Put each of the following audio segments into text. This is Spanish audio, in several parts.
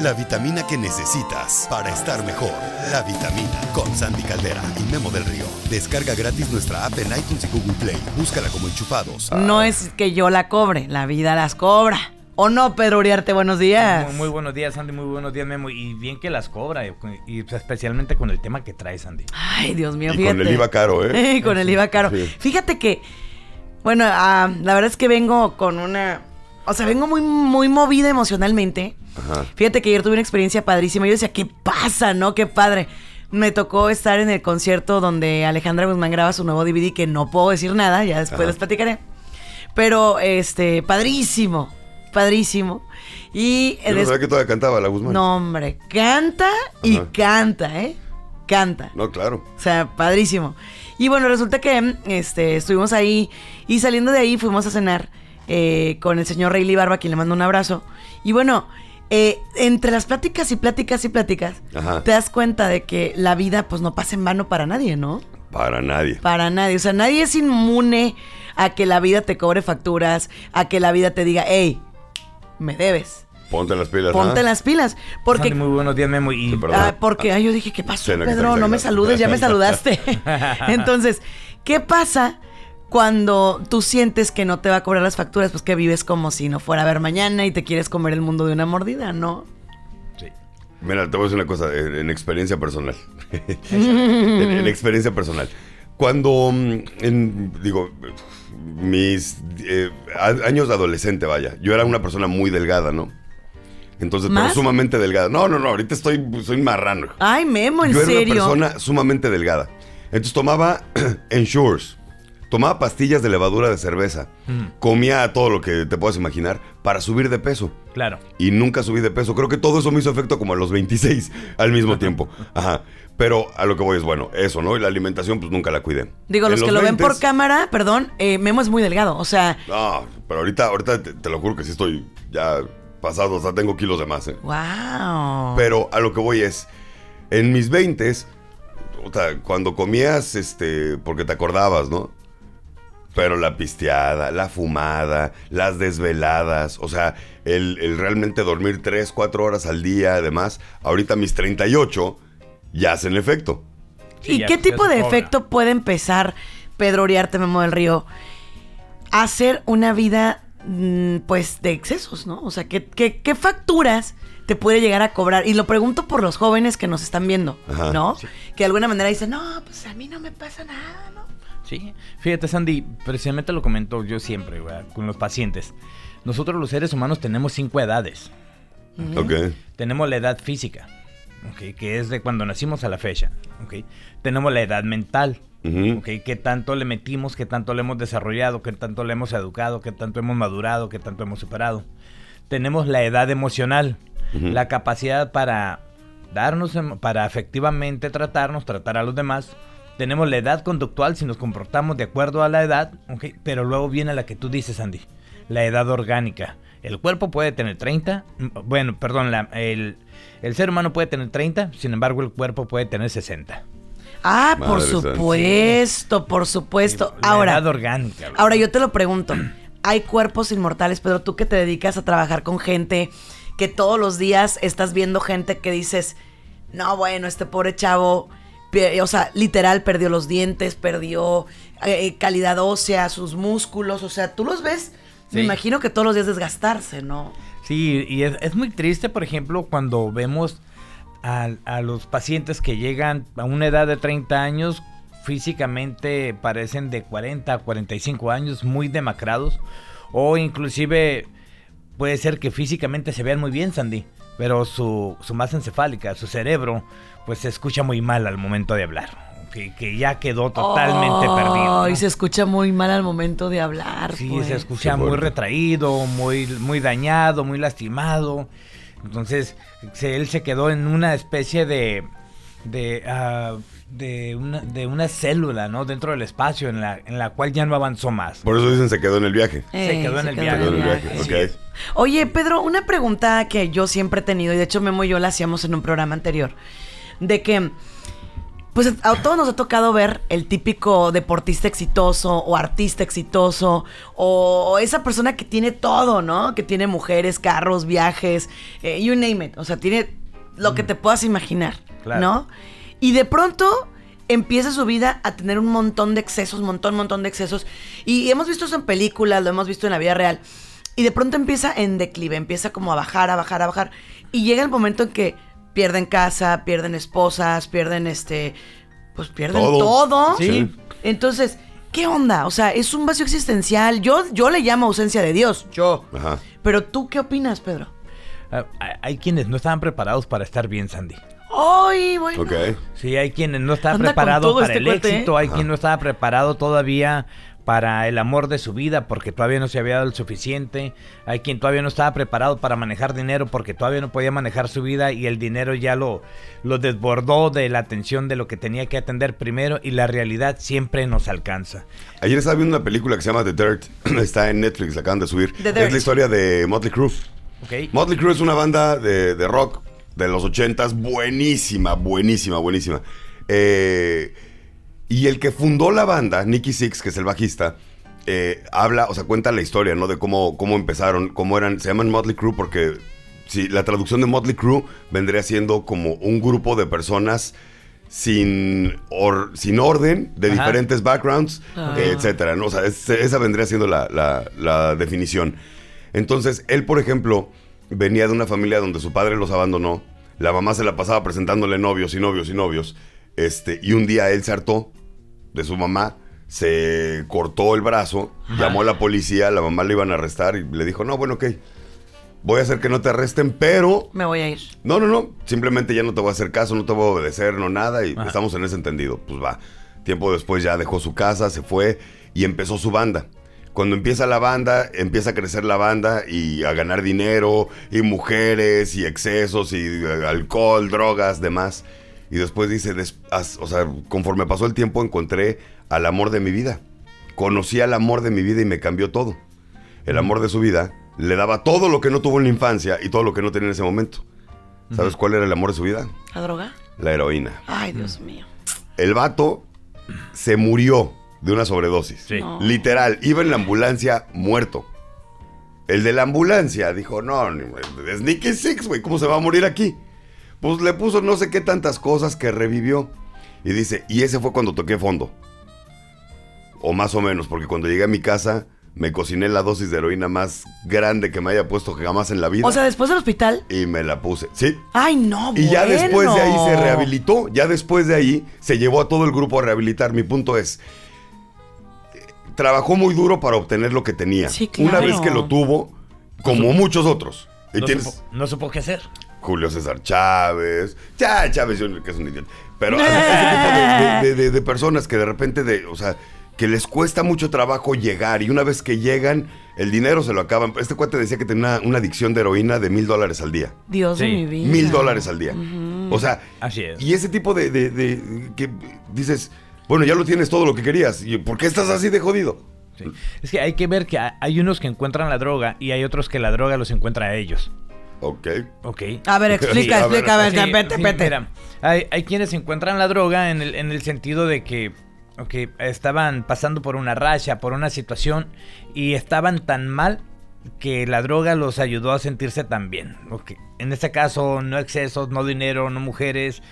la vitamina que necesitas para estar mejor. La vitamina con Sandy Caldera y Memo del Río. Descarga gratis nuestra app en iTunes y Google Play. Búscala como enchufados. No es que yo la cobre, la vida las cobra. ¿O no, Pedro Uriarte? Buenos días. Muy, muy buenos días, Sandy. Muy buenos días, Memo. Y bien que las cobra. Y, y especialmente con el tema que trae, Sandy. Ay, Dios mío, Y fíjate. con el IVA caro, ¿eh? con el IVA caro. Sí. Fíjate que, bueno, ah, la verdad es que vengo con una... O sea, vengo muy, muy movida emocionalmente. Ajá. Fíjate que ayer tuve una experiencia padrísima. Yo decía, ¿qué pasa, no? Qué padre. Me tocó estar en el concierto donde Alejandra Guzmán graba su nuevo DVD, que no puedo decir nada, ya después Ajá. les platicaré. Pero, este, padrísimo, padrísimo. Y... Yo no sabía que todavía cantaba la Guzmán. no, hombre, canta y Ajá. canta, ¿eh? Canta. No, claro. O sea, padrísimo. Y bueno, resulta que este, estuvimos ahí y saliendo de ahí fuimos a cenar eh, con el señor Rayleigh Barba, quien le mando un abrazo. Y bueno, eh, entre las pláticas y pláticas y pláticas, Ajá. te das cuenta de que la vida pues no pasa en vano para nadie, ¿no? Para nadie. Para nadie. O sea, nadie es inmune a que la vida te cobre facturas, a que la vida te diga, hey, me debes. Ponte las pilas. Ponte ¿ah? las pilas. Porque Sandy, muy buenos días, Memo. Y Sí. Ah, porque ay, yo dije, ¿qué pasó, Pedro? No me saludes, ya me saludaste. Entonces, ¿qué pasa cuando tú sientes que no te va a cobrar las facturas? Pues que vives como si no fuera a ver mañana y te quieres comer el mundo de una mordida, ¿no? Sí. Mira, te voy a decir una cosa, en, en experiencia personal. en, en experiencia personal. Cuando, mm, en, digo, mis eh, años de adolescente, vaya, yo era una persona muy delgada, ¿no? Entonces, pero ¿Más? sumamente delgada. No, no, no, ahorita estoy, soy marrano. Ay, Memo, ¿en yo era serio? una persona sumamente delgada. Entonces tomaba Ensures, tomaba pastillas de levadura de cerveza, Mm. comía todo lo que te puedas imaginar para subir de peso Claro. y nunca subí de peso. Creo que todo eso me hizo efecto como a los 26 al mismo tiempo. Ajá. Pero a lo que voy es, bueno, eso, ¿no? Y la alimentación, pues nunca la cuidé. Digo, los que lo ven por 20s, cámara, perdón, eh, Memo es muy delgado. O sea, No, pero ahorita, ahorita te, te lo juro que sí estoy ya pasado, o sea, tengo kilos de más, ¿eh? wow. Pero a lo que voy es, en mis 20s, o sea, cuando comías, este, porque te acordabas, ¿no? Pero la pisteada, la fumada, las desveladas, o sea, el, el realmente dormir 3, 4 horas al día, además, ahorita mis 38 ya hacen efecto. Sí, ¿Y ya- qué ya tipo de cobra. efecto puede empezar Pedro Uriarte, Memo del Río, a hacer una vida, mm, pues, de excesos, ¿no? O sea, ¿qué, qué, qué facturas te puede llegar a cobrar? Y lo pregunto por los jóvenes que nos están viendo, Ajá. ¿no? Que de alguna manera dicen, no, pues a mí no me pasa nada, ¿no? Sí, fíjate Sandy, precisamente lo comento yo siempre con los pacientes. Nosotros los seres humanos tenemos cinco edades. Ok. Tenemos la edad física, que es de cuando nacimos a la fecha. ok. Tenemos la edad mental, Ujú. ok, que tanto le metimos, que tanto le hemos desarrollado, que tanto le hemos educado, que tanto hemos madurado, que tanto hemos superado. Tenemos la edad emocional, la capacidad para darnos, em- para efectivamente tratarnos, tratar a los demás. Tenemos la edad conductual si nos comportamos de acuerdo a la edad, ok, pero luego viene la que tú dices, Andy, la edad orgánica. El cuerpo puede tener 30, mm, bueno, perdón, la- el, el ser humano puede tener 30, sin embargo el cuerpo puede tener 60. Ah, por Madre supuesto, por supuesto. La Ahora, edad orgánica. Ahora yo te lo pregunto. Hay cuerpos inmortales, Pedro, tú que te dedicas a trabajar con gente, que todos los días estás viendo gente que dices, no, bueno, este pobre chavo, o sea, literal perdió los dientes, perdió eh, calidad ósea, sus músculos, o sea, tú los ves, me imagino que todos los días desgastarse, ¿no? Sí, y es, es muy triste, por ejemplo, cuando vemos a, a los pacientes que llegan a una edad de 30 años, físicamente parecen de 40 a 45 años, muy demacrados, o inclusive puede ser que físicamente se vean muy bien, Sandy, pero su, su masa encefálica, su cerebro, pues se escucha muy mal al momento de hablar, que, que ya quedó totalmente perdido. Y ¿no? se escucha muy mal al momento de hablar. Sí, pues. se escucha muy retraído, muy, muy dañado, muy lastimado. Entonces, se- él se quedó en una especie de. de. ah, de, una, de una célula, ¿no? Dentro del espacio en la, en la cual ya no avanzó más. Por eso dicen se quedó en el viaje. Se quedó en el viaje. Se quedó en el viaje. Oye, Pedro, una pregunta que yo siempre he tenido, y de hecho Memo y yo la hacíamos en un programa anterior, de que Pues a todos nos ha tocado ver el típico deportista exitoso o artista exitoso o, esa persona que tiene todo, ¿no? Que tiene mujeres, carros, viajes, eh, you name it. O sea, tiene lo que te puedas imaginar, ¿no? Y de pronto empieza su vida a tener un montón de excesos, un montón, montón de excesos. Y hemos visto eso en películas, lo hemos visto en la vida real. Y de pronto empieza en declive, empieza como a bajar, a bajar, a bajar. Y llega el momento en que pierden casa, pierden esposas, pierden este, pues pierden todo. Sí. Entonces, ¿qué onda? O sea, es un vacío existencial. Yo, yo le llamo ausencia de Dios, yo. Ajá. Pero tú, ¿qué opinas, Pedro? Ah, hay quienes no estaban preparados para estar bien, Sandy. ¡Ay, bueno! Sí, hay quienes no estaban preparados para este el éxito, hay quien no estaba preparado todavía para el amor de su vida porque todavía no se había dado el suficiente. Hay quien todavía no estaba preparado para manejar dinero porque todavía no podía manejar su vida y el dinero ya lo, lo desbordó de la atención de lo que tenía que atender primero y la realidad siempre nos alcanza. Ayer estaba viendo una película que se llama The Dirt. Está en Netflix, la acaban de subir. Es la historia de Motley Crue. Okay. Motley Crue es una banda de, de rock de los ochentas buenísima, buenísima, buenísima. Eh y el que fundó la banda, Nicky Six, que es el bajista, eh, habla, o sea, cuenta la historia, ¿no? De cómo, cómo empezaron, cómo eran, se llaman Motley Crue porque si la traducción de Motley Crue vendría siendo como un grupo de personas sin, sin orden, de diferentes backgrounds, ah. etcétera, ¿no? O sea, esa vendría siendo la, la definición. Entonces, él, por ejemplo, venía de una familia donde su padre los abandonó, la mamá se la pasaba presentándole novios y novios y novios, este, y un día él se hartó de su mamá, se cortó el brazo, llamó a la policía, la mamá le iban a arrestar y le dijo, no, bueno, ok, voy a hacer que no te arresten, pero... Me voy a ir. No, no, no, simplemente ya no te voy a hacer caso, no te voy a obedecer, no nada, y estamos en ese entendido. Pues va, tiempo después ya dejó su casa, se fue y empezó su banda. Cuando empieza la banda, empieza a crecer la banda y a ganar dinero, y mujeres, y excesos, y eh, alcohol, drogas, demás. Y después dice, o sea, conforme pasó el tiempo encontré al amor de mi vida. Conocí al amor de mi vida y me cambió todo. El amor de su vida le daba todo lo que no tuvo en la infancia y todo lo que no tenía en ese momento. ¿Sabes cuál era el amor de su vida? ¿La droga? La heroína. Ay, Dios mío. El vato se murió de una sobredosis. Literal, iba en la ambulancia muerto. El de la ambulancia dijo, no, es Nicky Six, güey, ¿cómo se va a morir aquí? Pues le puso no sé qué tantas cosas que revivió. Y dice, y ese fue cuando toqué fondo. O más o menos, porque cuando llegué a mi casa me cociné la dosis de heroína más grande que me haya puesto jamás en la vida. O sea, después del hospital. Y me la puse, sí. Ay, no, Y ya después de ahí se rehabilitó, ya después de ahí se llevó a todo el grupo a rehabilitar. Mi punto es, trabajó muy duro para obtener lo que tenía. Sí, claro. Una vez que lo tuvo, como muchos otros. no, supo, no supo qué hacer. Julio César Chávez. Ya, Chávez que es un idiota. Pero ese tipo de, personas que de repente, de, o sea, que les cuesta mucho trabajo llegar y una vez que llegan, el dinero se lo acaban. Este cuate decía que tenía una, adicción de heroína de mil dólares al día. Dios de mi vida. Mil dólares al día. O sea, Así es. y ese tipo de, que dices, bueno, ya lo tienes todo lo que querías. ¿Y por qué estás así de jodido? Es que hay que ver que hay unos que encuentran la droga y hay otros que la droga los encuentra a ellos. Ok. Ok. A ver, explica, explica, a ver, vete, vete. hay, hay, quienes encuentran la droga en el, en el sentido de que okay, estaban pasando por una racha, por una situación y estaban tan mal que la droga los ayudó a sentirse tan bien. Okay. En este caso, no excesos, no dinero, no mujeres,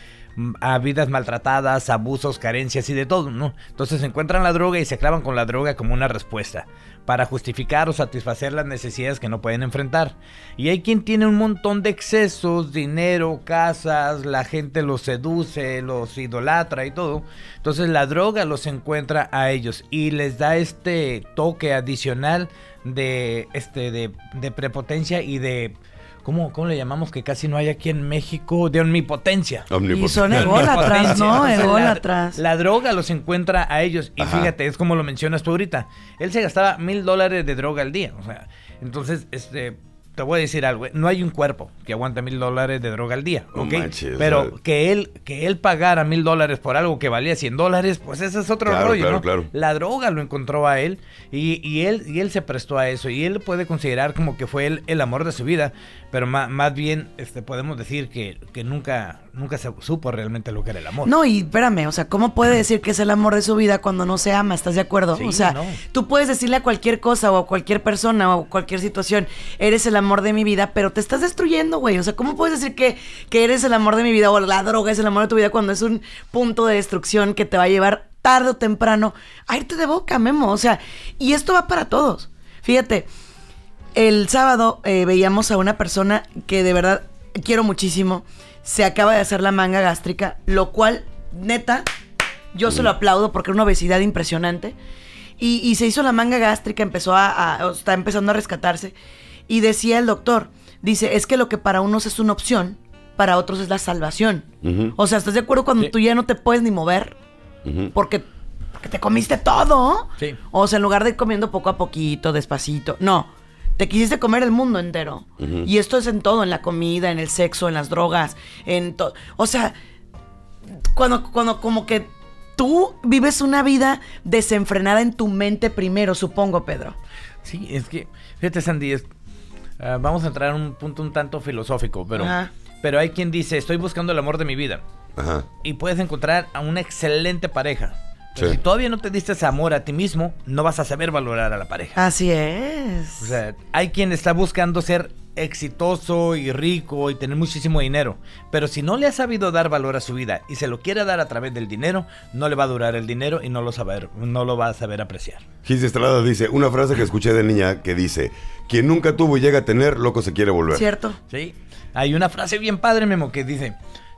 a vidas maltratadas, abusos, carencias y de todo, ¿no? Entonces encuentran la droga y se clavan con la droga como una respuesta para justificar o satisfacer las necesidades que no pueden enfrentar. Y hay quien tiene un montón de excesos, dinero, casas, la gente los seduce, los idolatra y todo. Entonces la droga los encuentra a ellos y les da este toque adicional de este de, de prepotencia y de ¿Cómo, ¿Cómo le llamamos que casi no hay aquí en México? De omnipotencia. Y son ególatras, ¿no? Ególatras. La, la, droga los encuentra a ellos. Y fíjate, es como lo mencionas tú ahorita. Él se gastaba mil dólares de droga al día. O sea, entonces, este, te voy a decir algo, eh, no hay un cuerpo que aguante mil dólares de droga al día, No ¿ok? manches, Pero que él, que él pagara mil dólares por algo que valía 100 dólares, pues ese es otro Claro, rollo, claro, ¿no? claro. La droga lo encontró a él y, y él y él se prestó a eso y él puede considerar como que fue el, el amor de su vida, pero ma- más, bien este podemos decir que, que nunca nunca se supo realmente lo que era el amor. No, y espérame, o sea, ¿cómo puede decir que es el amor de su vida cuando no se ama? ¿Estás de acuerdo? Sí, o sea, no. tú puedes decirle a cualquier cosa o a cualquier persona o cualquier situación, eres el amor de mi vida, pero te estás destruyendo, güey. O sea, ¿cómo puedes decir que, que eres el amor de mi vida o la droga es el amor de tu vida cuando es un punto de destrucción que te va a llevar tarde o temprano a irte de boca, Memo? O sea, y esto va para todos. Fíjate, el sábado eh, veíamos a una persona que de verdad quiero muchísimo. Se acaba de hacer la manga gástrica, lo cual, neta, yo se lo aplaudo porque era una obesidad impresionante. Y, y se hizo la manga gástrica, empezó a, está empezando a rescatarse. Y decía el doctor, dice, es que lo que para unos es una opción, para otros es la salvación. O sea, ¿estás de acuerdo cuando Sí. tú ya no te puedes ni mover? Porque te comiste todo. Sí. O sea, en lugar de ir comiendo poco a poquito, despacito. No. Te quisiste comer el mundo entero. Y esto es en todo, en la comida, en el sexo, en las drogas, en todo. O sea, cuando, cuando como que tú vives una vida desenfrenada en tu mente primero, supongo, Pedro. Sí, es que, fíjate Sandy, es- ah, vamos a entrar en un punto un tanto filosófico, pero, Ajá. pero hay quien dice, estoy buscando el amor de mi vida. Ajá. Y puedes encontrar a una excelente pareja. Pero Sí. si todavía no te diste ese amor a ti mismo, no vas a saber valorar a la pareja. Así es. O sea, hay quien está buscando ser exitoso y rico y tener muchísimo dinero. Pero si no le ha sabido dar valor a su vida y se lo quiere dar a través del dinero, no le va a durar el dinero y no lo, saber, no lo va a saber apreciar. Gis Estrada dice, una frase que escuché de niña que dice, quien nunca tuvo y llega a tener, loco se quiere volver. ¿Cierto? ¿Sí? Hay una frase bien padre, Memo, que dice,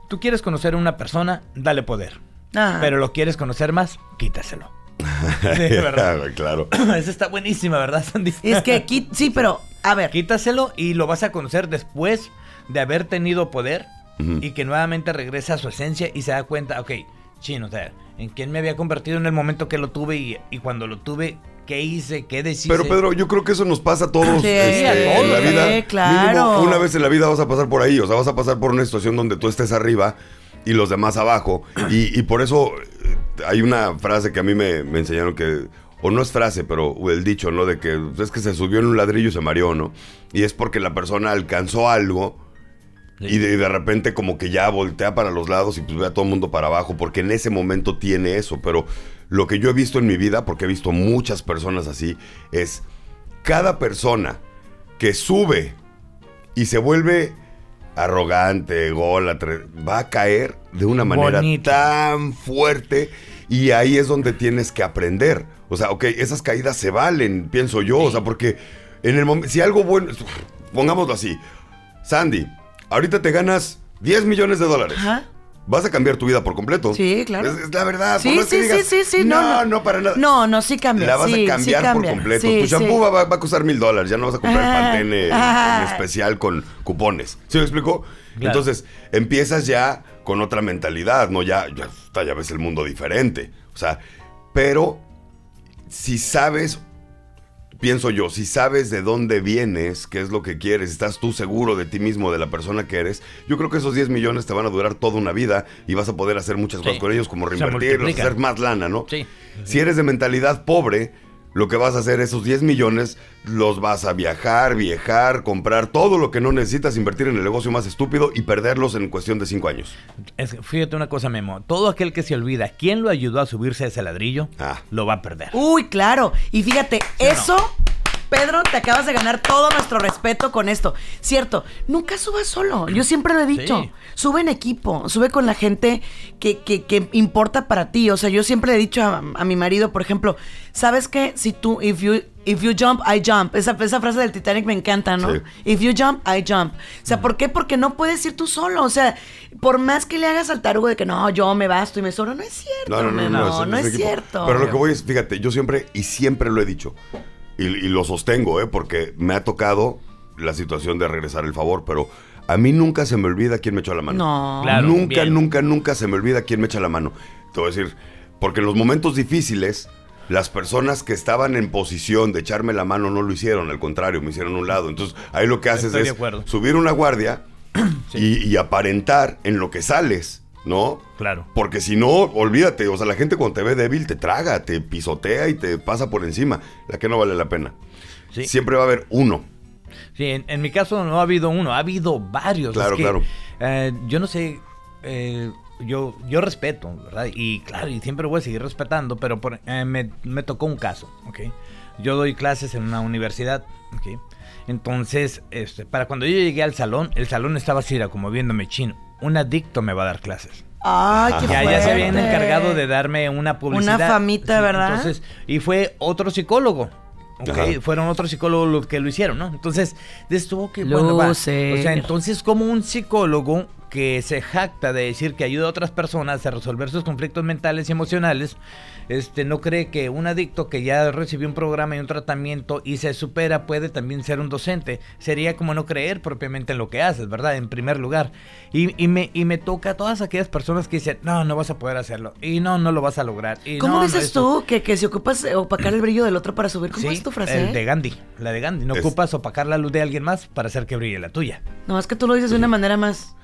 tú quieres conocer a una persona, dale poder. Ah. Pero lo quieres conocer más, quítaselo. Sí, ¿verdad? claro. Esa está buenísima, ¿verdad, Sandy? Es que aquí, sí, pero, a ver. Quítaselo y lo vas a conocer después de haber tenido poder y que nuevamente regresa a su esencia y se da cuenta, ok, chino, o sea, en quién me había convertido en el momento que lo tuve y, y cuando lo tuve, qué hice, qué decidí. Pero Pedro, yo creo que eso nos pasa a todos Sí, este, a todos, en la vida. sí, claro. Mínimo una vez en la vida vas a pasar por ahí, o sea, vas a pasar por una situación donde tú estés arriba y los demás abajo. Y, y por eso eh, hay una frase que a mí me, me enseñaron que, o no es frase, pero el dicho, ¿no? De que es que se subió en un ladrillo y se mareó, ¿no? Y es porque la persona alcanzó algo. Y de, y de repente como que ya voltea para los lados y pues ve a todo el mundo para abajo, porque en ese momento tiene eso. Pero lo que yo he visto en mi vida, porque he visto muchas personas así, es cada persona que sube y se vuelve arrogante, ególatra, va a caer de una manera Bonito. tan fuerte y ahí es donde tienes que aprender. O sea, ok, esas caídas se valen, pienso yo, o sea, porque en el momento, si algo bueno, pongámoslo así, Sandy, ahorita te ganas 10 millones de dólares. Ajá. Vas a cambiar tu vida por completo. Sí, claro. Es, es la verdad. Sí, sí, digas, sí, sí, sí, No, no, no, para nada. No, no, sí cambia. La vas sí, a cambiar cambia. por completo. Sí, tu shampoo sí. va, a costar mil dólares. Ya no vas a comprar Ah, Pantene ah. en especial con cupones. ¿Sí me explico? Claro. Entonces, empiezas ya con otra mentalidad, ¿no? Ya, ya ves el mundo diferente. O sea, pero si sabes, pienso yo, si sabes de dónde vienes, qué es lo que quieres, estás tú seguro de ti mismo, de la persona que eres, yo creo que esos 10 millones te van a durar toda una vida y vas a poder hacer muchas Sí. cosas con ellos, como reinvertirlos, hacer más lana, ¿no? Sí. Si eres de mentalidad pobre, lo que vas a hacer, esos 10 millones, los vas a viajar, viajar, comprar todo lo que no necesitas, invertir en el negocio más estúpido y perderlos en cuestión de 5 años. Es que fíjate una cosa, Memo. Todo aquel que se olvida quién lo ayudó a subirse a ese ladrillo, Ah. lo va a perder. Uy, claro. Y fíjate, eso, Pedro, te acabas de ganar todo nuestro respeto con esto. Cierto, nunca subas solo. Yo siempre lo he dicho. Sí. Sube en equipo, sube con la gente que, que- que importa para ti. O sea, yo siempre le he dicho a, a mi marido, por ejemplo, ¿sabes qué? Si tú, if you, if you jump, I jump. Esa, esa frase del Titanic me encanta, ¿no? Sí. If you jump, I jump. O sea, ¿por qué? Porque no puedes ir tú solo. O sea, por más que le hagas al tarugo de que no, yo me basto y me sobro, no es cierto. No, no, no, no, no, es- es, es equipo. cierto. Pero lo que voy es, fíjate, yo siempre, y siempre lo he dicho, y, y lo sostengo, ¿eh? porque me ha tocado la situación de regresar el favor, pero a mí nunca se me olvida quién me echó la mano. No. Claro, nunca, bien. nunca, nunca se me olvida quién me echa la mano. Te voy a decir, porque en los momentos difíciles, Las personas que estaban en posición de echarme la mano no lo hicieron, al contrario, me hicieron a un lado. Entonces, ahí lo que haces Estoy es subir una guardia y, y aparentar en lo que sales, ¿no? Claro. Porque si no, olvídate, o sea, la gente cuando te ve débil te traga, te pisotea y te pasa por encima, la que no vale la pena. Sí. Siempre va a haber uno. Sí, en, en mi caso no ha habido uno, ha habido varios. Claro, Es que, claro. eh, yo no sé, eh, yo, yo respeto, ¿verdad? Y claro, y siempre voy a seguir respetando, pero por- eh, me, me tocó un caso, ¿ok? Yo doy clases en una universidad, ¿ok? Entonces, este, para cuando yo llegué al salón, el salón estaba así, era como viéndome chino. Un adicto me va a dar clases. Ay, qué Ya, ya se habían encargado de darme una publicidad. Una famita, ¿verdad? Entonces, y fue otro psicólogo. ¿ok? Ajá. Fueron otros psicólogos los que lo hicieron, ¿no? Entonces, estuvo que bueno, va. O sea, entonces como un psicólogo que se jacta de decir que ayuda a otras personas a resolver sus conflictos mentales y emocionales, este no cree que un adicto que ya recibió un programa y un tratamiento y se supera puede también ser un docente. Sería como no creer propiamente en lo que haces, ¿verdad? En primer lugar. Y, y me, y me toca a todas aquellas personas que dicen, no, no vas a poder hacerlo. Y no, no lo vas a lograr. Y ¿Cómo no, no, dices esto- tú que, que si ocupas opacar el brillo del otro para subir? ¿Cómo es tu frase? el de Gandhi, la de Gandhi. No Es- ocupas opacar la luz de alguien más para hacer que brille la tuya. No, es que tú lo dices de una manera más.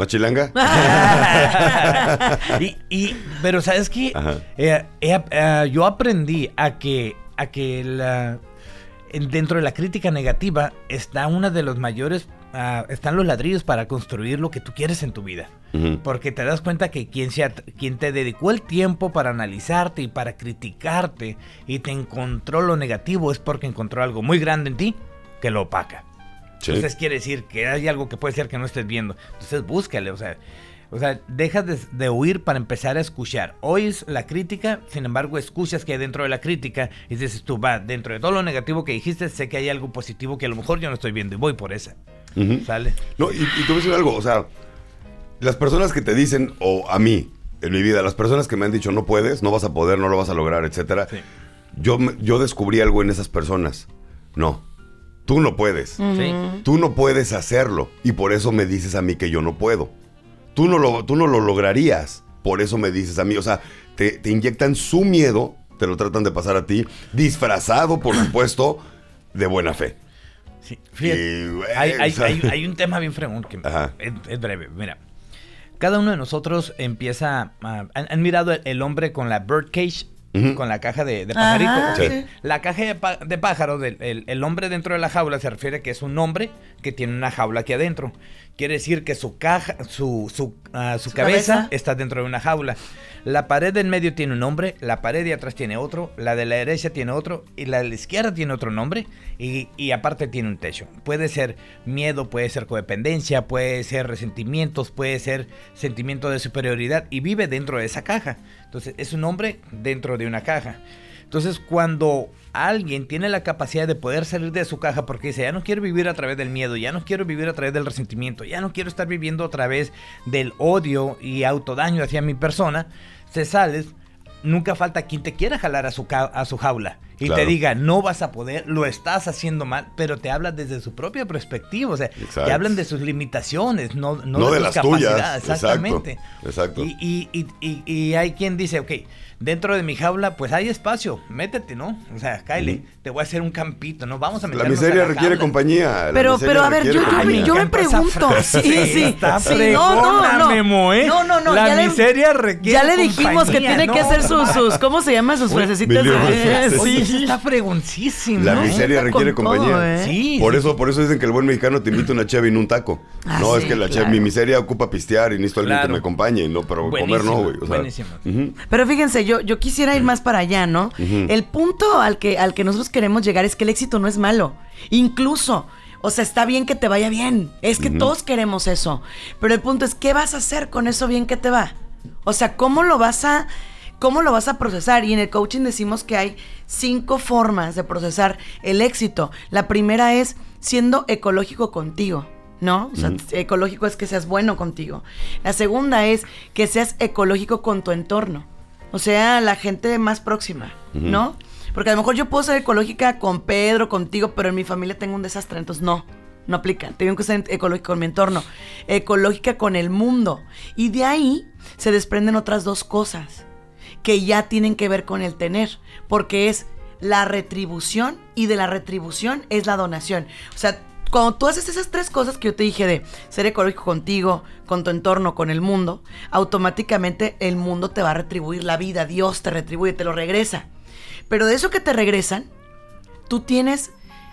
¿Machilanga? y, y- pero sabes qué. Eh, eh, eh, yo aprendí a que a que la en- dentro de la crítica negativa está una de los mayores ah, están los ladrillos para construir lo que tú quieres en tu vida. Porque te das cuenta que quien, se quien te dedicó el tiempo para analizarte y para criticarte y te encontró lo negativo es porque encontró algo muy grande en ti que lo opaca. Sí. Entonces quiere decir que hay algo que puede ser que no estés viendo. Entonces búscale, o sea, o sea, deja de, de huir para empezar a escuchar. Oyes la crítica, sin embargo, escuchas que hay dentro de la crítica y dices tú, va, dentro de todo lo negativo que dijiste, sé que hay algo positivo que a lo mejor yo no estoy viendo y voy por esa. ¿Sale? No, y, y te voy a decir algo, o sea, las personas que te dicen, o a mí, en mi vida, las personas que me han dicho no puedes, no vas a poder, no lo vas a lograr, etcétera, Sí. yo, yo descubrí algo en esas personas. No, tú no puedes. Sí. Tú no puedes hacerlo y por eso me dices a mí que yo no puedo. Tú no lo, tú no lo lograrías, por eso me dices a mí. O sea, te, te inyectan su miedo, te lo tratan de pasar a ti, disfrazado, por supuesto, de buena fe. Sí, fíjate, Y, güey, hay, hay- o sea- hay- hay un tema bien fregón que es, es breve. Mira, cada uno de nosotros empieza. a- ¿han, han mirado el, el hombre con la birdcage? Con la caja de, de pajarito. Sí. La caja de, de pájaro, del, el, el hombre dentro de la jaula se refiere que es un hombre que tiene una jaula aquí adentro. Quiere decir que su caja, su, su, ah, su Su cabeza, cabeza. está dentro de una jaula. La pared del medio tiene un nombre, la pared de atrás tiene otro, la de la derecha tiene otro y la de la izquierda tiene otro nombre y, y aparte tiene un techo. Puede ser miedo, puede ser codependencia, puede ser resentimientos, puede ser sentimiento de superioridad y vive dentro de esa caja. Entonces es un hombre dentro de una caja. Entonces, cuando alguien tiene la capacidad de poder salir de su caja porque dice, ya no quiero vivir a través del miedo, ya no quiero vivir a través del resentimiento, ya no quiero estar viviendo a través del odio y autodaño hacia mi persona, se sales, nunca falta quien te quiera jalar a su, a su jaula y Claro. te diga, no vas a poder, lo estás haciendo mal, pero te habla desde su propia perspectiva, o sea, Exacto. te hablan de sus limitaciones, no, no, No de, de las capacidades. tuyas, Exactamente. exacto, y, y, y- y hay quien dice, ok, dentro de mi jaula, pues hay espacio, métete, ¿no? O sea, Ujú. te voy a hacer un campito, ¿no? Vamos a La meternos miseria a la requiere jaula. compañía. la Pero, miseria pero a ver, requiere yo, yo, me, yo me pregunto. Sí, sí. Está sí, no, no, no. Memo, ¿eh? No, no, no. La ya le- miseria requiere Ya le dijimos que tiene que hacer sus, sus, ¿cómo se llama? Sus frasecitas. Oye, Sí. está fregoncísimo. La miseria requiere todo, compañía. ¿eh? Sí, Por eso, por eso dicen que el buen mexicano te invita una cheve y no un taco. Ah, no, sí, es que la claro. cheve, mi miseria ocupa pistear y necesito alguien que me acompañe, no, pero comer no, güey. Buenísimo. Pero fíjense, yo, yo quisiera ir más para allá, ¿no? El punto al que, al que nosotros queremos llegar es que el éxito no es malo. Incluso, o sea, está bien que te vaya bien. Es que todos queremos eso. Pero el punto es, ¿qué vas a hacer con eso bien que te va? O sea, ¿cómo lo vas a... ¿Cómo lo vas a procesar? Y en el coaching decimos que hay cinco formas de procesar el éxito. La primera es siendo ecológico contigo, ¿no? O sea, ecológico es que seas bueno contigo. La segunda es que seas ecológico con tu entorno. O sea, la gente más próxima, ¿no? Porque a lo mejor yo puedo ser ecológica con Pedro, contigo, pero en mi familia tengo un desastre, entonces no. No aplica. Tengo que ser ecológica con mi entorno, ecológica con el mundo. Y de ahí se desprenden otras dos cosas, que ya tienen que ver con el tener, porque es la retribución y de la retribución es la donación. O sea, cuando tú haces esas tres cosas que yo te dije de ser ecológico contigo, con tu entorno, con el mundo, automáticamente el mundo te va a retribuir la vida, Dios te retribuye, te lo regresa. Pero de eso que te regresan, tú tienes,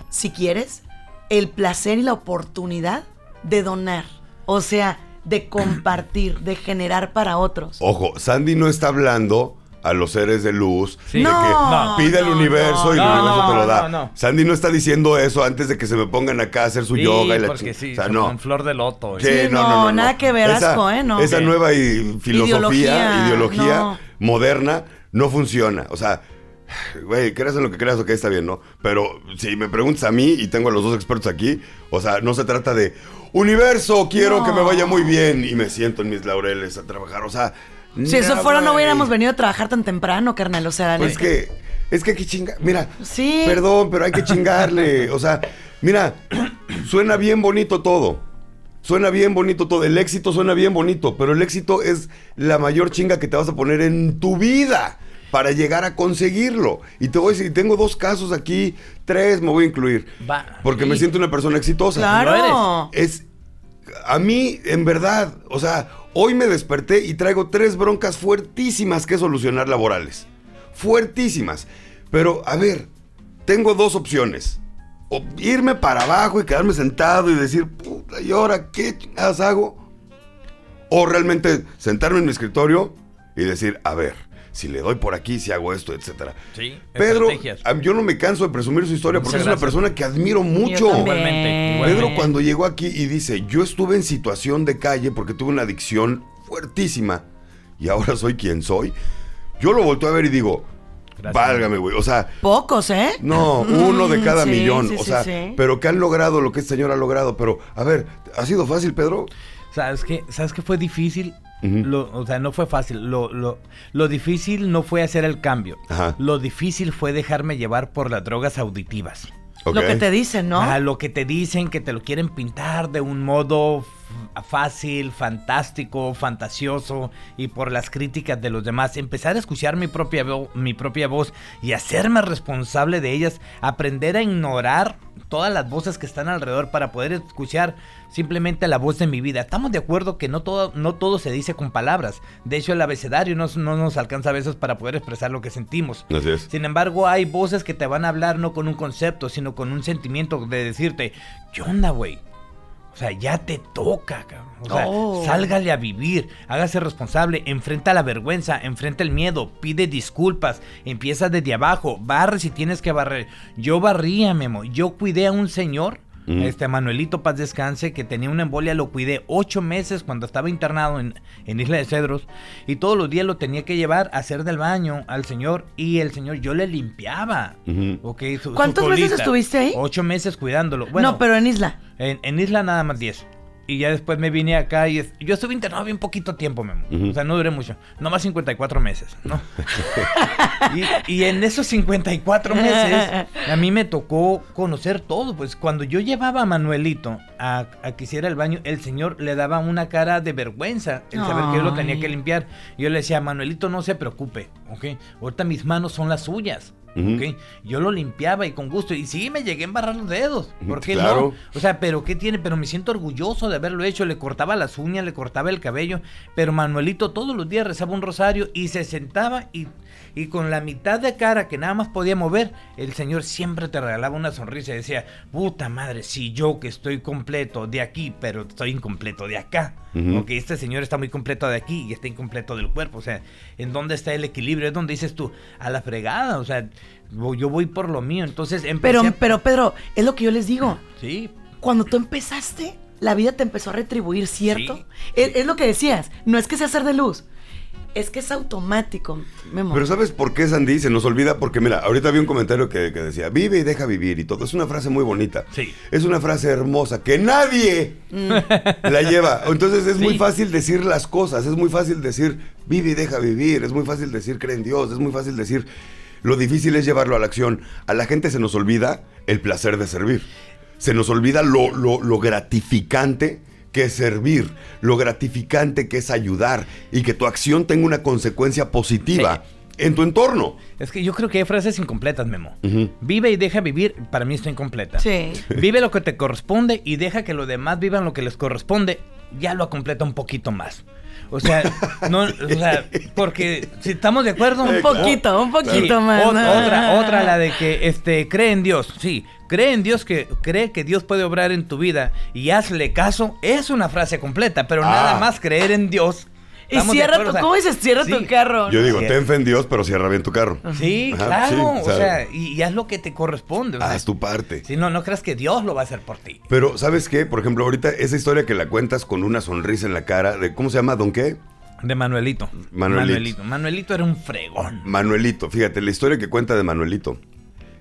si quieres, el placer y la oportunidad de donar. O sea, de compartir, de generar para otros. Ojo, Sandy no está hablando a los seres de luz Sí. de No, que no, pide el no, universo no, y el no, universo te lo no, da. no, no. Sandy no está diciendo eso antes de que se me pongan acá a hacer su Sí, yoga y la porque sí, o sea, son no. con flor de loto. Sí, Sí, no, nada que ver, esa, asco, ¿eh? No. Esa nueva i- filosofía, Ideología, ideología, no. moderna no funciona. O sea, güey, creas en lo que creas, ok, está bien, ¿no? Pero si me preguntas a mí y tengo a los dos expertos aquí, o sea, no se trata de universo, quiero No. que me vaya muy bien y me siento en mis laureles a trabajar. O sea, Si eso fuera, no hubiéramos venido a trabajar tan temprano, carnal. O sea, Pues es que, es que hay que chingar. Mira, Sí. perdón, pero hay que chingarle. O sea, mira, suena bien bonito todo. Suena bien bonito todo. El éxito suena bien bonito, pero el éxito es la mayor chinga que te vas a poner en tu vida para llegar a conseguirlo. Y te voy a decir, tengo dos casos aquí, tres me voy a incluir. Va. Porque me siento una persona exitosa. Claro. Es. A mí, en verdad, o sea, hoy me desperté y traigo tres broncas fuertísimas que solucionar laborales. Fuertísimas. Pero, a ver, tengo dos opciones. O irme para abajo y quedarme sentado y decir, puta, ¿y ahora qué chingadas hago? O realmente sentarme en mi escritorio y decir, a ver, si le doy por aquí, si hago esto, etcétera. Sí, Pedro, yo no me canso de presumir su historia porque Muchas es una gracias. persona que admiro mucho. Igualmente, igualmente. Pedro cuando llegó aquí y dice, yo estuve en situación de calle porque tuve una adicción fuertísima y ahora soy quien soy, yo lo volteo a ver y digo, Gracias. válgame, güey, o sea, Pocos, ¿eh? no, uno de Mm, cada sí, millón, sí, o sea, sí. pero que han logrado lo que este señor ha logrado, pero, a ver, ¿ha sido fácil, Pedro? ¿Sabes qué? ¿Sabes qué fue difícil? Lo- o sea, no fue fácil. Lo, lo, lo difícil no fue hacer el cambio. Ajá. Lo difícil fue dejarme llevar por las drogas auditivas. Lo que te dicen, ¿no? A lo que te dicen, que te lo quieren pintar de un modo fácil, fantástico, fantasioso y por las críticas de los demás. Empezar a escuchar mi propia, mi propia voz y hacerme responsable de ellas. Aprender a ignorar todas las voces que están alrededor para poder escuchar simplemente la voz de mi vida. Estamos de acuerdo que no todo, no todo se dice con palabras. De hecho, el abecedario no, no nos alcanza a veces para poder expresar lo que sentimos. Así es. Sin embargo, hay voces que te van a hablar no con un concepto, sino con un sentimiento de decirte, ¿qué onda, güey? O sea, ya te toca, cabrón. O sea, Oh. sálgale a vivir, hágase responsable, enfrenta la vergüenza, enfrenta el miedo, pide disculpas, empieza desde abajo, barre si tienes que barrer. Yo barría, Memo. Yo cuidé a un señor, Ujú. este Manuelito Paz Descanse, que tenía una embolia, lo cuidé ocho meses cuando estaba internado en, en Isla de Cedros, y todos los días lo tenía que llevar a hacer del baño al señor, y el señor, yo le limpiaba. Su ¿Cuántos meses estuviste ahí? Ocho meses cuidándolo. Bueno, no, pero en isla. en, en Isla nada más 10. Y ya después me vine acá y es- yo estuve internado bien poquito tiempo, Memo. Ujú. O sea, no duré mucho. Nomás 54 meses, ¿no? y, y en esos 54 meses a mí me tocó conocer todo. Pues cuando yo llevaba a Manuelito a, a que hiciera el baño, el señor le daba una cara de vergüenza el saber que yo lo tenía que limpiar. Yo le decía, Manuelito, no se preocupe, ¿ok? Ahorita mis manos son las suyas. Yo lo limpiaba y con gusto. Y sí, me llegué a embarrar los dedos. ¿Por qué Claro. no? O sea, pero ¿qué tiene? Pero me siento orgulloso de haberlo hecho. Le cortaba las uñas, le cortaba el cabello. Pero Manuelito todos los días rezaba un rosario y se sentaba y, y con la mitad de cara que nada más podía mover, el Señor siempre te regalaba una sonrisa y decía, puta madre, si yo que estoy completo de aquí, pero estoy incompleto de acá. Ujú. Porque este Señor está muy completo de aquí y está incompleto del cuerpo. O sea, ¿en dónde está el equilibrio? Es donde dices tú, a la fregada. O sea, voy- yo voy por lo mío. Entonces empecé Pero, a- pero, Pedro, es lo que yo les digo. Sí, Cuando tú empezaste, la vida te empezó a retribuir, ¿cierto? Sí. Es, es lo que decías. No es que sea hacer de luz. Es que es automático, Memo. Pero ¿sabes por qué, Sandy? Se nos olvida porque, mira, ahorita vi un comentario que, que decía, vive y deja vivir y todo. Es una frase muy bonita. Sí. Es una frase hermosa que nadie la lleva. Entonces es muy fácil decir las cosas, es muy fácil decir, vive y deja vivir, es muy fácil decir, cree en Dios, es muy fácil decir, lo difícil es llevarlo a la acción. A la gente se nos olvida el placer de servir. Se nos olvida lo, lo- lo gratificante que es servir, lo gratificante que es ayudar y que tu acción tenga una consecuencia positiva en tu entorno. Es que yo creo que hay frases incompletas, Memo. Vive y deja vivir, para mí está incompleta. Sí. Vive lo que te corresponde y deja que los demás vivan lo que les corresponde. Ya lo completa un poquito más. O sea, no, o sea, porque si estamos de acuerdo, Un poquito, un poquito Sí, más. otra, otra, la de que este cree en Dios. Sí, cree en Dios que cree que Dios puede obrar en tu vida y hazle caso. Es una frase completa, pero Ah. nada más creer en Dios. Y cierra acuerdo, tu, ¿cómo dices? Cierra sí. tu carro. Yo digo, ten fe en Dios, pero cierra bien tu carro. Sí, Ajá, claro. sí, o sea, sea, y, y haz lo que te corresponde. o sea, Haz tu parte. Si no, no creas que Dios lo va a hacer por ti. Pero, ¿sabes qué? Por ejemplo, ahorita esa historia que la cuentas con una sonrisa en la cara, de ¿cómo se llama? ¿Don qué? De Manuelito. Manuelito. Manuelito. Manuelito era un fregón. Manuelito. Fíjate, la historia que cuenta de Manuelito,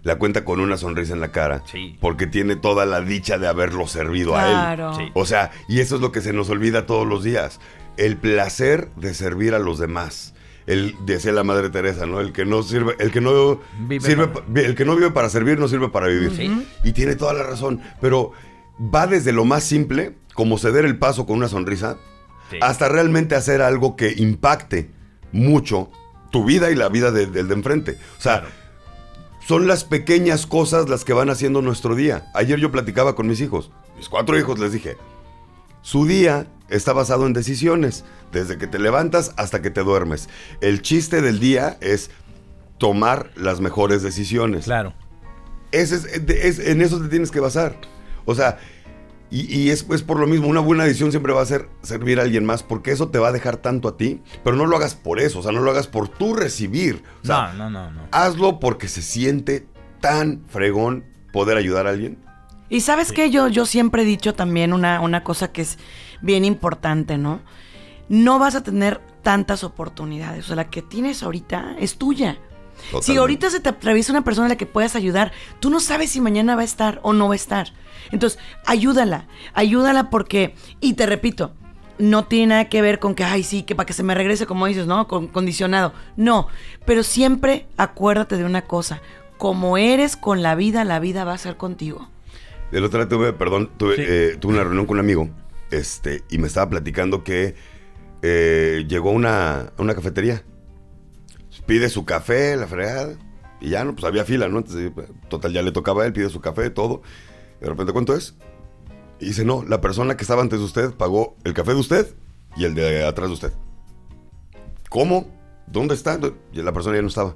la cuenta con una sonrisa en la cara. Sí. Porque tiene toda la dicha de haberlo servido a Claro. él. Sí. O sea, y eso es lo que se nos olvida todos los días. El placer de servir a los demás. El, decía la madre Teresa, ¿no? El que no sirve, el que no Vive sirve, para- pa- el que no vive para servir no sirve para vivir. Sí. Y tiene toda la razón. Pero va desde lo más simple, como ceder el paso con una sonrisa, Sí. hasta realmente hacer algo que impacte mucho tu vida y la vida de- del de enfrente. O sea, Claro. son las pequeñas cosas las que van haciendo nuestro día. Ayer yo platicaba con mis hijos, mis cuatro hijos, les dije, su día está basado en decisiones, desde que te levantas hasta que te duermes. El chiste del día es tomar las mejores decisiones. Claro. Ese es, es- en eso te tienes que basar. O sea, y, y es, es por lo mismo, una buena decisión siempre va a ser servir a alguien más, porque eso te va a dejar tanto a ti, pero no lo hagas por eso, o sea, no lo hagas por tú recibir. O sea, no, no, no, no. hazlo porque se siente tan fregón poder ayudar a alguien. Y sabes que yo, yo siempre he dicho también una, una cosa que es bien importante, ¿no? No vas a tener tantas oportunidades. O sea, la que tienes ahorita es tuya. Si ahorita se te atraviesa una persona a la que puedas ayudar, tú no sabes si mañana va a estar o no va a estar. Entonces, ayúdala, ayúdala porque, y te repito, no tiene nada que ver con que, ay, sí, que para que se me regrese, como dices, ¿no? Con, condicionado. No, pero siempre acuérdate de una cosa, como eres con la vida, la vida va a ser contigo. El otro día tuve, perdón, tuve, Sí. eh, tuve una reunión con un amigo, este, y me estaba platicando que eh, llegó a una, cafetería. Pide su café, la fregada, y ya, ¿no? Pues había fila, ¿no? Entonces, total, ya le tocaba a él, pide su café, todo. De repente, ¿cuánto es? Y dice, no, la persona que estaba antes de usted pagó el café de usted y el de atrás de usted. ¿Cómo? ¿Dónde está? Y la persona ya no estaba.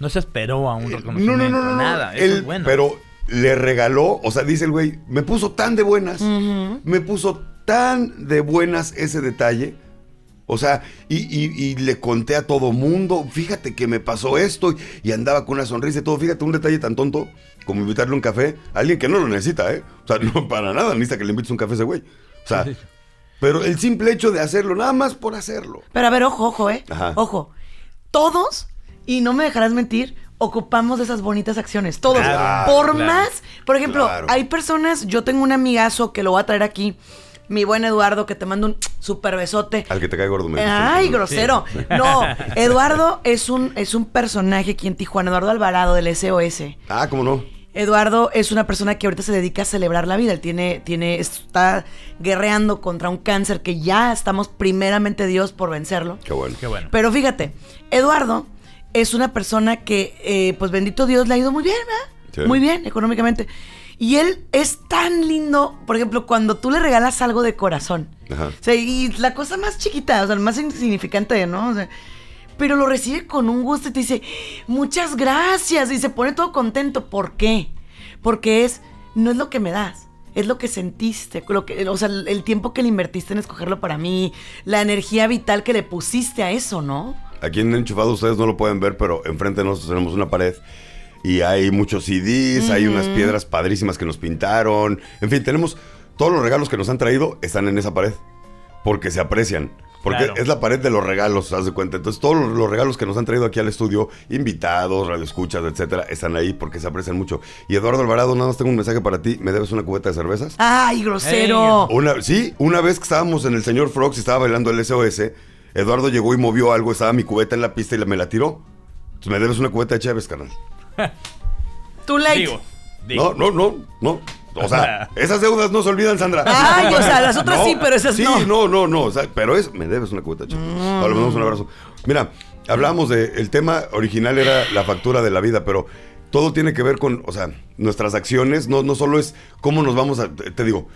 No se esperó a un No, reconocimiento. no, no, no, no. Nada. Eso es bueno. Pero le regaló, o sea, dice el güey, me puso tan de buenas, me puso tan de buenas ese detalle. O sea, y, y- y le conté a todo mundo, fíjate que me pasó esto, y andaba con una sonrisa y todo. Fíjate, un detalle tan tonto como invitarle un café a alguien que no lo necesita, ¿eh? O sea, no para nada necesita que le invites un café a ese güey. O sea, sí. pero el simple hecho de hacerlo, nada más por hacerlo. Pero a ver, ojo, ojo, ¿eh? Ajá. Ojo. Todos, y no me dejarás mentir, ocupamos de esas bonitas acciones. Todos. Claro, por claro. más, por ejemplo, Claro. hay personas, yo tengo un amigazo que lo voy a traer aquí, mi buen Eduardo, que te mando un super besote. Al que te cae gordo me Ay, grosero. No, Eduardo es un, es un personaje aquí en Tijuana, Eduardo Alvarado del SOS. Ah, ¿cómo no? Eduardo es una persona que ahorita se dedica a celebrar la vida. Él tiene, tiene, está guerreando contra un cáncer que ya estamos primeramente Dios por vencerlo. Qué bueno. Qué bueno. Pero fíjate, Eduardo es una persona que, eh, pues bendito Dios, le ha ido muy bien, ¿verdad? Sí. Muy bien, económicamente. Y él es tan lindo, por ejemplo, cuando tú le regalas algo de corazón. Ajá. O sea, y la cosa más chiquita, o sea, más insignificante, ¿no? O sea, pero lo recibe con un gusto y te dice, muchas gracias. Y se pone todo contento. ¿Por qué? Porque es, no es lo que me das. Es lo que sentiste, lo que, o sea, el el tiempo que le invertiste en escogerlo para mí, la energía vital que le pusiste a eso, ¿no? Aquí en Enchufado ustedes no lo pueden ver, pero enfrente de nosotros tenemos una pared y hay muchos CDs, hay unas piedras padrísimas que nos pintaron. En fin, tenemos todos los regalos que nos han traído están en esa pared porque se aprecian. Porque Claro. es la pared de los regalos, haz de cuenta. Entonces, todos los- los regalos que nos han traído aquí al estudio, invitados, radioescuchas, etcétera, están ahí porque se aprecian mucho. Y Eduardo Alvarado, nada más tengo un mensaje para ti. ¿Me debes una cubeta de cervezas? ¡Ay, grosero! Una, sí, una vez que estábamos en el señor Frogs y estaba bailando el SOS, Eduardo llegó y movió algo, estaba mi cubeta en la pista y me la tiró. Entonces me debes una cubeta de Chévez, carnal. Too late. Digo, digo. No, no, no, no. O sea, esas deudas no se olvidan, Sandra. Ay, o sea, las otras sí, pero esas sí, no. no, no, no. o sea, pero es, me debes una cubeta de Chévez. Ahora le mandamos un abrazo. Mira, Hablamos de, el tema original era la factura de la vida, pero todo tiene que ver con, o sea, nuestras acciones, no, no solo es cómo nos vamos a, te digo,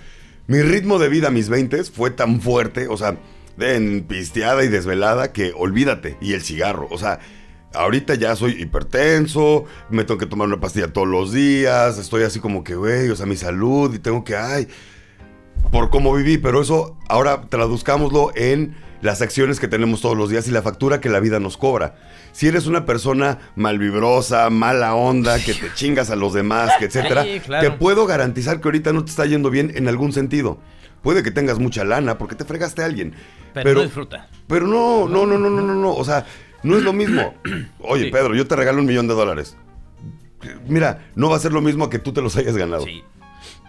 mi ritmo de vida a mis 20 fue tan fuerte, o sea, de pisteada y desvelada que olvídate, y el cigarro, o sea, ahorita ya soy hipertenso, me tengo que tomar una pastilla todos los días, estoy así como que, güey, o sea, mi salud, y tengo que, ay, por cómo viví, pero eso ahora traduzcámoslo en las acciones que tenemos todos los días y la factura que la vida nos cobra. Si eres una persona malvibrosa, mala onda, que te chingas a los demás, que etcétera, te puedo garantizar que ahorita no te está yendo bien en algún sentido. Puede que tengas mucha lana porque te fregaste a alguien. Pero, no disfruta. Pero no, no, no, no, no, no, no. O sea, no es lo mismo. Oye, Pedro, yo te regalo un millón de dólares. Mira, no va a ser lo mismo que tú te los hayas ganado. Sí,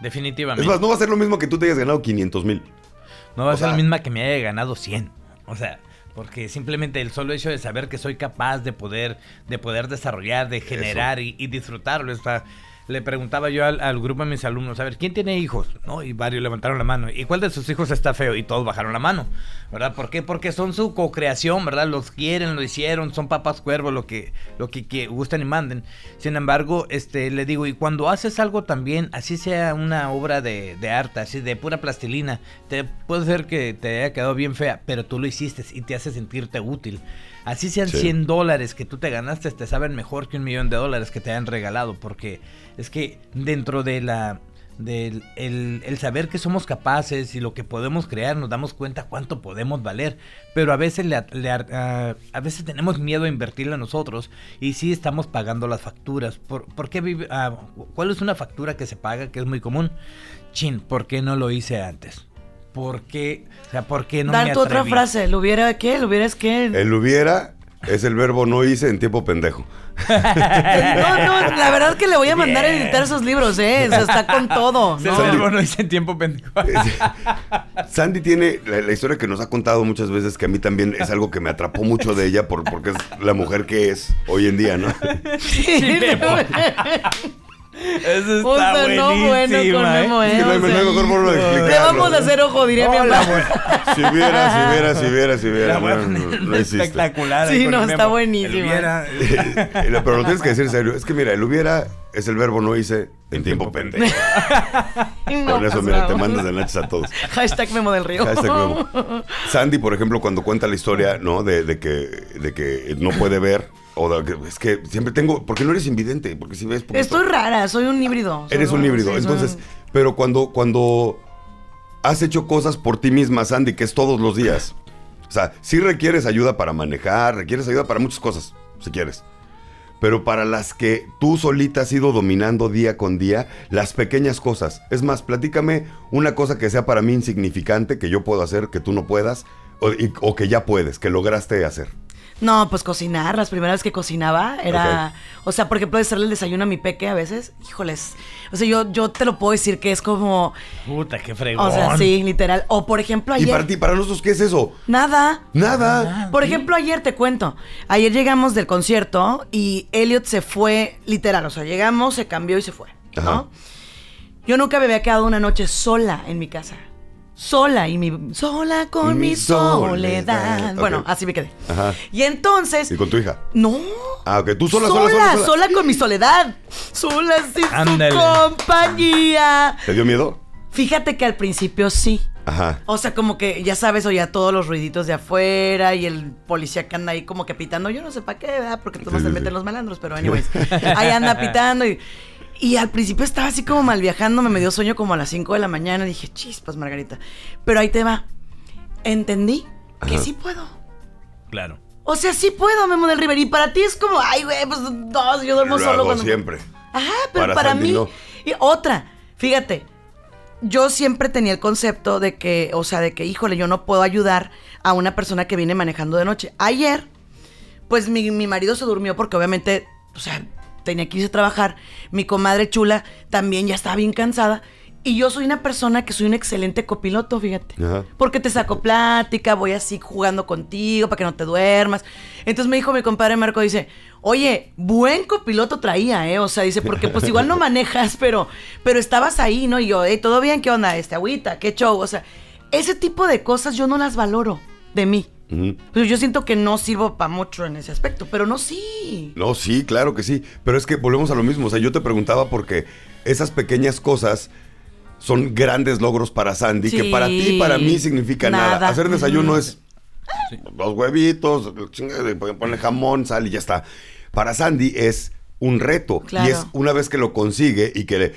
definitivamente. Es más, no va a ser lo mismo que tú te hayas ganado 500 mil. No va a ser lo mismo que me haya ganado 100. O sea, porque simplemente el solo hecho de saber que soy capaz de poder, de poder desarrollar, de generar y, y, disfrutarlo, está, le preguntaba yo al, grupo de mis alumnos, a ver, ¿quién tiene hijos? ¿No? Y varios levantaron la mano. ¿Y cuál de sus hijos está feo? Y todos bajaron la mano, ¿verdad? ¿Por qué? Porque son su co-creación, ¿verdad? Los quieren, lo hicieron, son papás cuervos, lo que, lo que, gustan y manden. Sin embargo, este, le digo, y cuando haces algo también, así sea una obra de, de arte, así de pura plastilina, te puede ser que te haya quedado bien fea, pero tú lo hiciste y te hace sentirte útil. Así sean 100 dólares que tú te ganaste, te saben mejor que un millón de dólares que te han regalado, porque es que dentro de la del el, saber que somos capaces y lo que podemos crear, nos damos cuenta cuánto podemos valer, pero a veces le, a, veces tenemos miedo a invertirle a nosotros y sí estamos pagando las facturas. ¿Por, por qué ah, ¿Cuál es una factura que se paga que es muy común? Chin, ¿por qué no lo hice antes? ¿Por qué? O sea, ¿por qué no Dar tu otra frase, ¿lo hubiera qué? ¿Lo hubiera es qué? El hubiera es el verbo no hice en tiempo pendejo. no, no, la verdad que le voy a mandar a editar esos libros, ¿eh? O sea, está con todo. ¿no? El verbo no hice en tiempo pendejo. Sandy tiene la, historia que nos ha contado muchas veces, que a mí también es algo que me atrapó mucho de ella por, porque es la mujer que es hoy en día, ¿no? Sí, eso está o sea, no bueno con ¿eh? Memo, ¿eh? Es que no hay mejor forma de explicarlo. Le vamos a hacer ojo, diría mi mamá. Si viera, si viera, si viera, si viera. No, no, espectacular. Sí, no, está buenísimo. Pero lo tienes que decir serio. Es que mira, el hubiera es el verbo no hice en tiempo pendejo. Con eso, mira, te mandas de nachos a todos. Hashtag Memo del Río. Hashtag Memo. Sandy, por ejemplo, cuando cuenta la historia, ¿no? De, de, que, de que no puede ver o es que siempre tengo. ¿Por qué no eres invidente? Porque si ves. Estoy rara, soy un híbrido. Eres un híbrido. Entonces, pero cuando, cuando has hecho cosas por ti misma, Sandy, que es todos los días. O sea, sí requieres ayuda para manejar, requieres ayuda para muchas cosas, si quieres. Pero para las que tú solita has ido dominando día con día, las pequeñas cosas. Es más, platícame una cosa que sea para mí insignificante, que yo puedo hacer, que tú no puedas, o que ya puedes, que lograste hacer. No, pues cocinar. Las primeras que cocinaba era. O sea, por ejemplo, hacerle el desayuno a mi peque a veces. Híjoles. O sea, yo, yo te lo puedo decir que es como. Puta, qué fregón. O sea, sí, literal. O por ejemplo, ayer. ¿Y para ti, para nosotros, qué es eso? Nada. Nada. por ejemplo, ayer te cuento. Ayer llegamos del concierto y Elliot se fue, literal. O sea, llegamos, se cambió y se fue. ¿no? Yo nunca me había quedado una noche sola en mi casa sola y mi sola con mi, soledad. Bueno, así me quedé. Ajá. Y entonces. ¿Y con tu hija? No. Ah, ok. Tú sola, sola, sola, sola. Sola, con mi soledad. Sola sin su compañía. ¿Te dio miedo? Fíjate que al principio sí. Ajá. O sea, como que ya sabes, oía todos los ruiditos de afuera y el policía que anda ahí como que pitando. Yo no sé para qué, ¿verdad? Porque tú sí, se meten los malandros, pero anyways. ahí anda pitando y. Y al principio estaba así como mal viajando, me dio sueño como a las 5 de la mañana. Dije, chispas, Margarita. Pero ahí te va. Entendí que sí puedo. Claro. O sea, sí puedo, Memo del River. Y para ti es como, ay, güey, pues dos, yo duermo Lo solo. Hago siempre. Ajá, pero para, mí. Y otra, fíjate, yo siempre tenía el concepto de que, o sea, de que, híjole, yo no puedo ayudar a una persona que viene manejando de noche. Ayer, pues mi, mi marido se durmió porque obviamente, o sea, tenía que irse a trabajar. Mi comadre chula también ya estaba bien cansada. Y yo soy una persona que soy un excelente copiloto, fíjate. Porque te saco plática, voy así jugando contigo para que no te duermas. Entonces me dijo mi compadre Marco, dice, oye, buen copiloto traía, ¿eh? O sea, dice, porque pues igual no manejas, pero, pero estabas ahí, ¿no? Y yo, hey, ¿todo bien? ¿Qué onda? Este agüita, qué show. O sea, ese tipo de cosas yo no las valoro de mí. Ujú. Pues yo siento que no sirvo para mucho en ese aspecto, pero no sí. No, sí, claro que sí. Pero es que volvemos a lo mismo. O sea, yo te preguntaba porque esas pequeñas cosas son grandes logros para Sandy, que Sí. para ti y para mí significa nada. Nada. Hacer desayuno es dos huevitos, ponle jamón, sal y ya está. Para Sandy es un reto. Claro. Y es una vez que lo consigue y que le-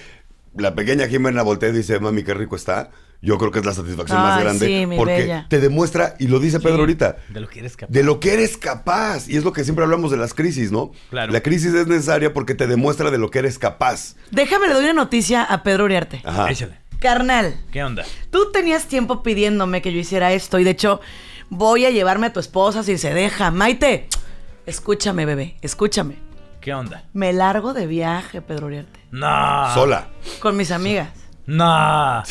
la pequeña Jimena voltea y dice, mami, qué rico está. Yo creo que es la satisfacción más grande. sí, mi porque bella. te demuestra, y lo dice Pedro ahorita, De lo que eres capaz. de lo que eres capaz. Y es lo que siempre hablamos de las crisis, ¿no? Claro. La crisis es necesaria porque te demuestra de lo que eres capaz. Déjame le doy una noticia a Pedro Uriarte. Ajá. Échale. Carnal, ¿Qué onda? tú tenías tiempo pidiéndome que yo hiciera esto y de hecho voy a llevarme a tu esposa si se deja. Maite, escúchame, bebé, escúchame. ¿Qué onda? Me largo de viaje, Pedro Uriarte, No. Sola. con mis amigas. No.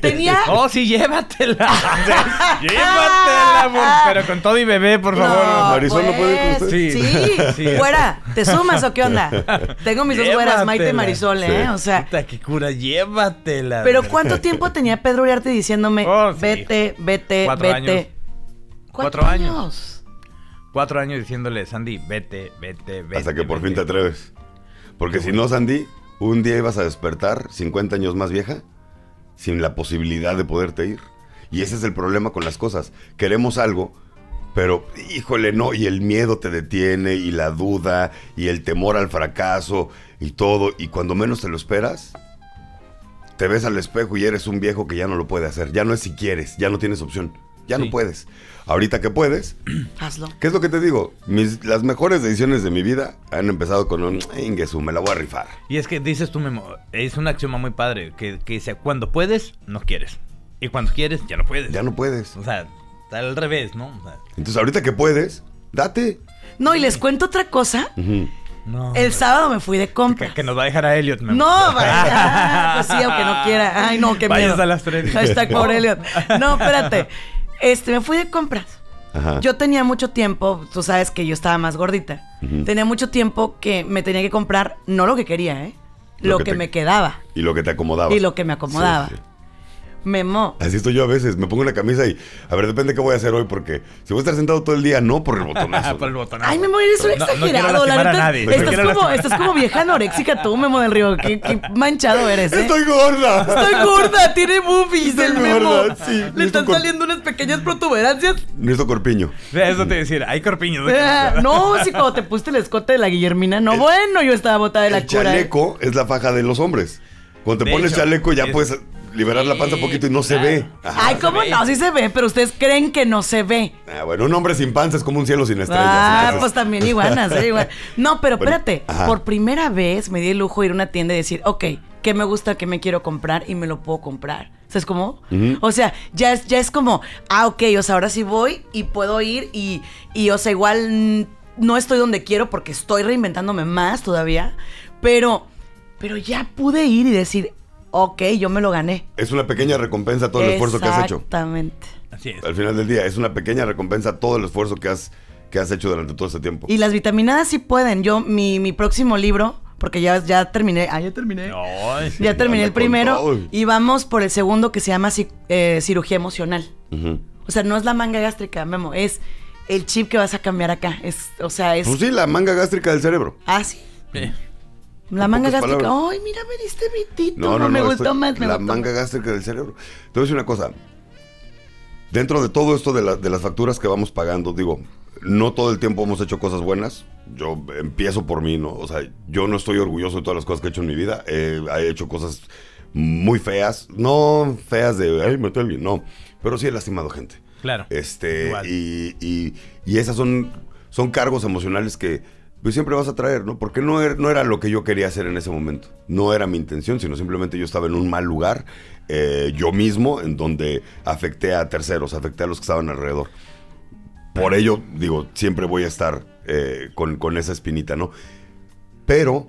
Tenía... Oh, sí, llévatela. llévatela, amor. Pero con todo y bebé, por favor. Marisol, ¿no puede ir con usted? Sí, Sí. Sí. Fuera, ¿te sumas o qué onda? Tengo mis dos güeras, Maite y. Marisol, ¿eh? Sí. O sea, Puta, qué cura, llévatela. pero ¿cuánto tiempo tenía Pedro Uriarte diciéndome, Oh, sí. vete, vete, Cuatro vete? años. ¿Cuatro, Cuatro años? Cuatro años diciéndole, Sandy, vete, vete, vete. Hasta que por vete. fin te atreves. Porque si no, Sandy, un día ibas a despertar 50 años más vieja sin la posibilidad de poderte ir. Y ese es el problema con las cosas. Queremos algo, pero híjole, no, y el miedo te detiene, y la duda, y el temor al fracaso, y todo. Y cuando menos te lo esperas, te ves al espejo y eres un viejo que ya no lo puede hacer. Ya no es si quieres, ya no tienes opción. Ya Sí. no puedes. Ahorita que puedes, Hazlo. ¿Qué es lo que te digo? Mis, las mejores decisiones de mi vida han empezado con un Ingesu, me la voy a rifar. Y es que dices tú, Memo, es un axioma muy padre, que, que dice, cuando puedes, no quieres. Y cuando quieres, ya no puedes. Ya no puedes. O sea, está al revés, ¿no? O sea, Entonces, ahorita que puedes, date. No, y les cuento otra cosa. Ujú. no. El sábado me fui de que, compras. que nos va a dejar a Elliot, Memo. No, vaya. Pues sí, aunque no quiera. Ay, no, qué Vayas miedo. a las tres. Hashtag pobre Elliot. No, espérate. Este, me fui de compras. Ajá. Yo tenía mucho tiempo, tú sabes que yo estaba más gordita. Tenía mucho tiempo que me tenía que comprar, no lo que quería, ¿eh? Lo Lo, que que, te- me quedaba. Y lo que te acomodaba. Y lo que me acomodaba. Sí, sí. Memo. Así estoy yo a veces. Me pongo una camisa y, a ver, depende qué voy a hacer hoy, porque si voy a estar sentado todo el día, no por el botonazo. por el botonazo. Ay, Memo, eres un No- no quiero exagerado. la lastimar a neta, nadie, no estás, quiero como, estás como vieja anoréxica tú, Memo del Río. Qué, qué manchado eres, ¿eh? ¡Estoy gorda! Estoy gorda, tiene boobies Estoy el Memo. gorda, sí. Le están cor- saliendo unas pequeñas protuberancias. Necesito corpiño. Eso te decir, hay corpiños. Ah, No, si cuando te pusiste el escote de la Guillermina, no, bueno, yo estaba botada de la El cura. ¿eh? chaleco es la faja de los hombres. Cuando te De pones hecho, chaleco ya es- puedes liberar la panza un poquito y no se ve. Ajá. Ay, ¿cómo no? Sí se ve, pero ustedes creen que no se ve. Ah, bueno, un hombre sin panza es como un cielo sin estrellas. Ah, entonces- pues también iguanas, ¿eh? Igual. No, pero Bueno, espérate. ajá. Por primera vez me di el lujo de ir a una tienda y decir, ok, ¿qué me gusta, qué me quiero comprar? Y me lo puedo comprar. ¿Sabes cómo? O sea, ya es, ya es como, ah, ok, o sea, ahora sí voy y puedo ir y, y o sea, igual mm, no estoy donde quiero porque estoy reinventándome más todavía, pero, pero ya pude ir y decir, ok, yo me lo gané. Es una pequeña recompensa a todo el esfuerzo que has hecho. Exactamente. Así es. Al final del día, es una pequeña recompensa a todo el esfuerzo que has, que has hecho durante todo este tiempo. Y las vitaminadas sí pueden. Yo, mi, mi próximo libro, porque ya, ya terminé. Ah, ya terminé. Ya terminé el primero todo. y vamos por el segundo que se llama eh, cirugía emocional. O sea, no es la manga gástrica, Memo, es el chip que vas a cambiar acá. Es, o sea, es. Pues sí, la manga gástrica del cerebro. Ah, sí. Sí. La manga gástrica. palabras. Ay, mira, me diste mi título. No, no, no. me esto- gustó más. Me la gustó manga más. gástrica del cerebro. Te voy a decir una cosa. Dentro de todo esto de, la- de las facturas que vamos pagando, digo, no todo el tiempo hemos hecho cosas buenas. Yo empiezo por mí, ¿no? O sea, yo no estoy orgulloso de todas las cosas que he hecho en mi vida. Eh, he hecho cosas muy feas. No feas de, ay, maté a alguien, no. Pero sí he lastimado gente. Claro. Este, y, y, y esas son, son cargos emocionales que pues, siempre vas a traer, ¿no? Porque no era, no era lo que yo quería hacer en ese momento. No era mi intención, sino simplemente yo estaba en un mal lugar, eh, yo mismo, en donde afecté a terceros, afecté a los que estaban alrededor. Por ello, digo, siempre voy a estar eh, con, con esa espinita, ¿no? Pero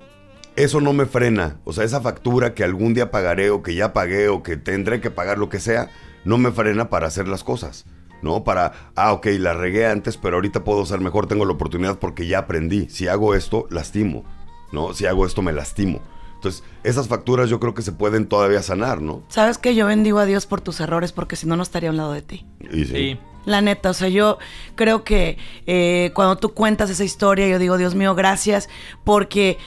eso no me frena. O sea, esa factura que algún día pagaré o que ya pagué o que tendré que pagar lo que sea, no me frena para hacer las cosas. ¿No? Para, ah, ok, la regué antes, pero ahorita puedo ser mejor, tengo la oportunidad porque ya aprendí. Si hago esto, lastimo. ¿No? Si hago esto, me lastimo. Entonces, esas facturas yo creo que se pueden todavía sanar, ¿no? ¿Sabes qué? Yo bendigo a Dios por tus errores porque si no, no estaría a un lado de ti. Y sí. Sí. La neta, o sea, yo creo que eh, cuando tú cuentas esa historia, yo digo, Dios mío, gracias, porque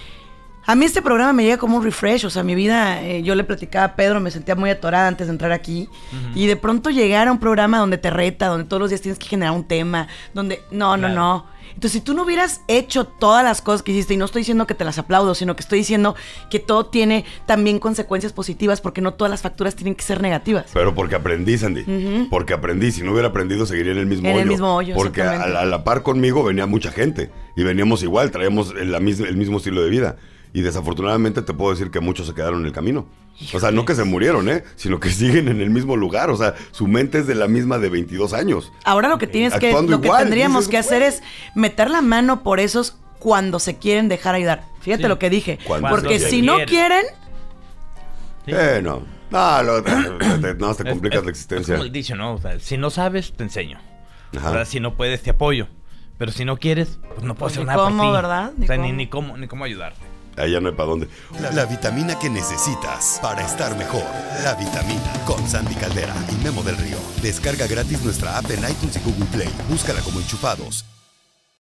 a mí este programa me llega como un refresh, o sea, mi vida, eh, yo le platicaba a Pedro, me sentía muy atorada antes de entrar aquí, y de pronto llegar a un programa donde te reta, donde todos los días tienes que generar un tema, donde, no, no, Claro. no. Entonces, si tú no hubieras hecho todas las cosas que hiciste, y no estoy diciendo que te las aplaudo, sino que estoy diciendo que todo tiene también consecuencias positivas, porque no todas las facturas tienen que ser negativas. Pero porque aprendí, Sandy. Porque aprendí. Si no hubiera aprendido, seguiría en el mismo En hoyo. el mismo hoyo, Porque a, la- a la par conmigo venía mucha gente. Y veníamos igual, traíamos el, la mis- el mismo estilo de vida. Y desafortunadamente te puedo decir que muchos se quedaron en el camino. O sea, no que se murieron, ¿eh? Sino que siguen en el mismo lugar. O sea, su mente es de la misma de 22 años. Ahora lo que tienes que, Actuando lo que igual, tendríamos dices, que hacer es meter la mano por esos cuando se quieren dejar ayudar. Fíjate Sí. lo que dije. Cuando Porque se si no quieren. Sí. Eh, no. No, lo- te, te- no, te Es- complicas es- la existencia. Es como el dicho, ¿no? O sea, si no sabes, te enseño. Ajá. ¿Verdad? Si no puedes, te apoyo. Pero si no quieres, pues no puedo Pues hacer ni nada cómo, por ti. ¿verdad? Ni o sea, cómo. ni, ni cómo, ni cómo ayudarte. Ya no hay para dónde. La, la vitamina que necesitas para estar mejor. La vitamina con Sandy Caldera y Memo del Río. Descarga gratis nuestra app en iTunes y Google Play. Búscala como enchufados.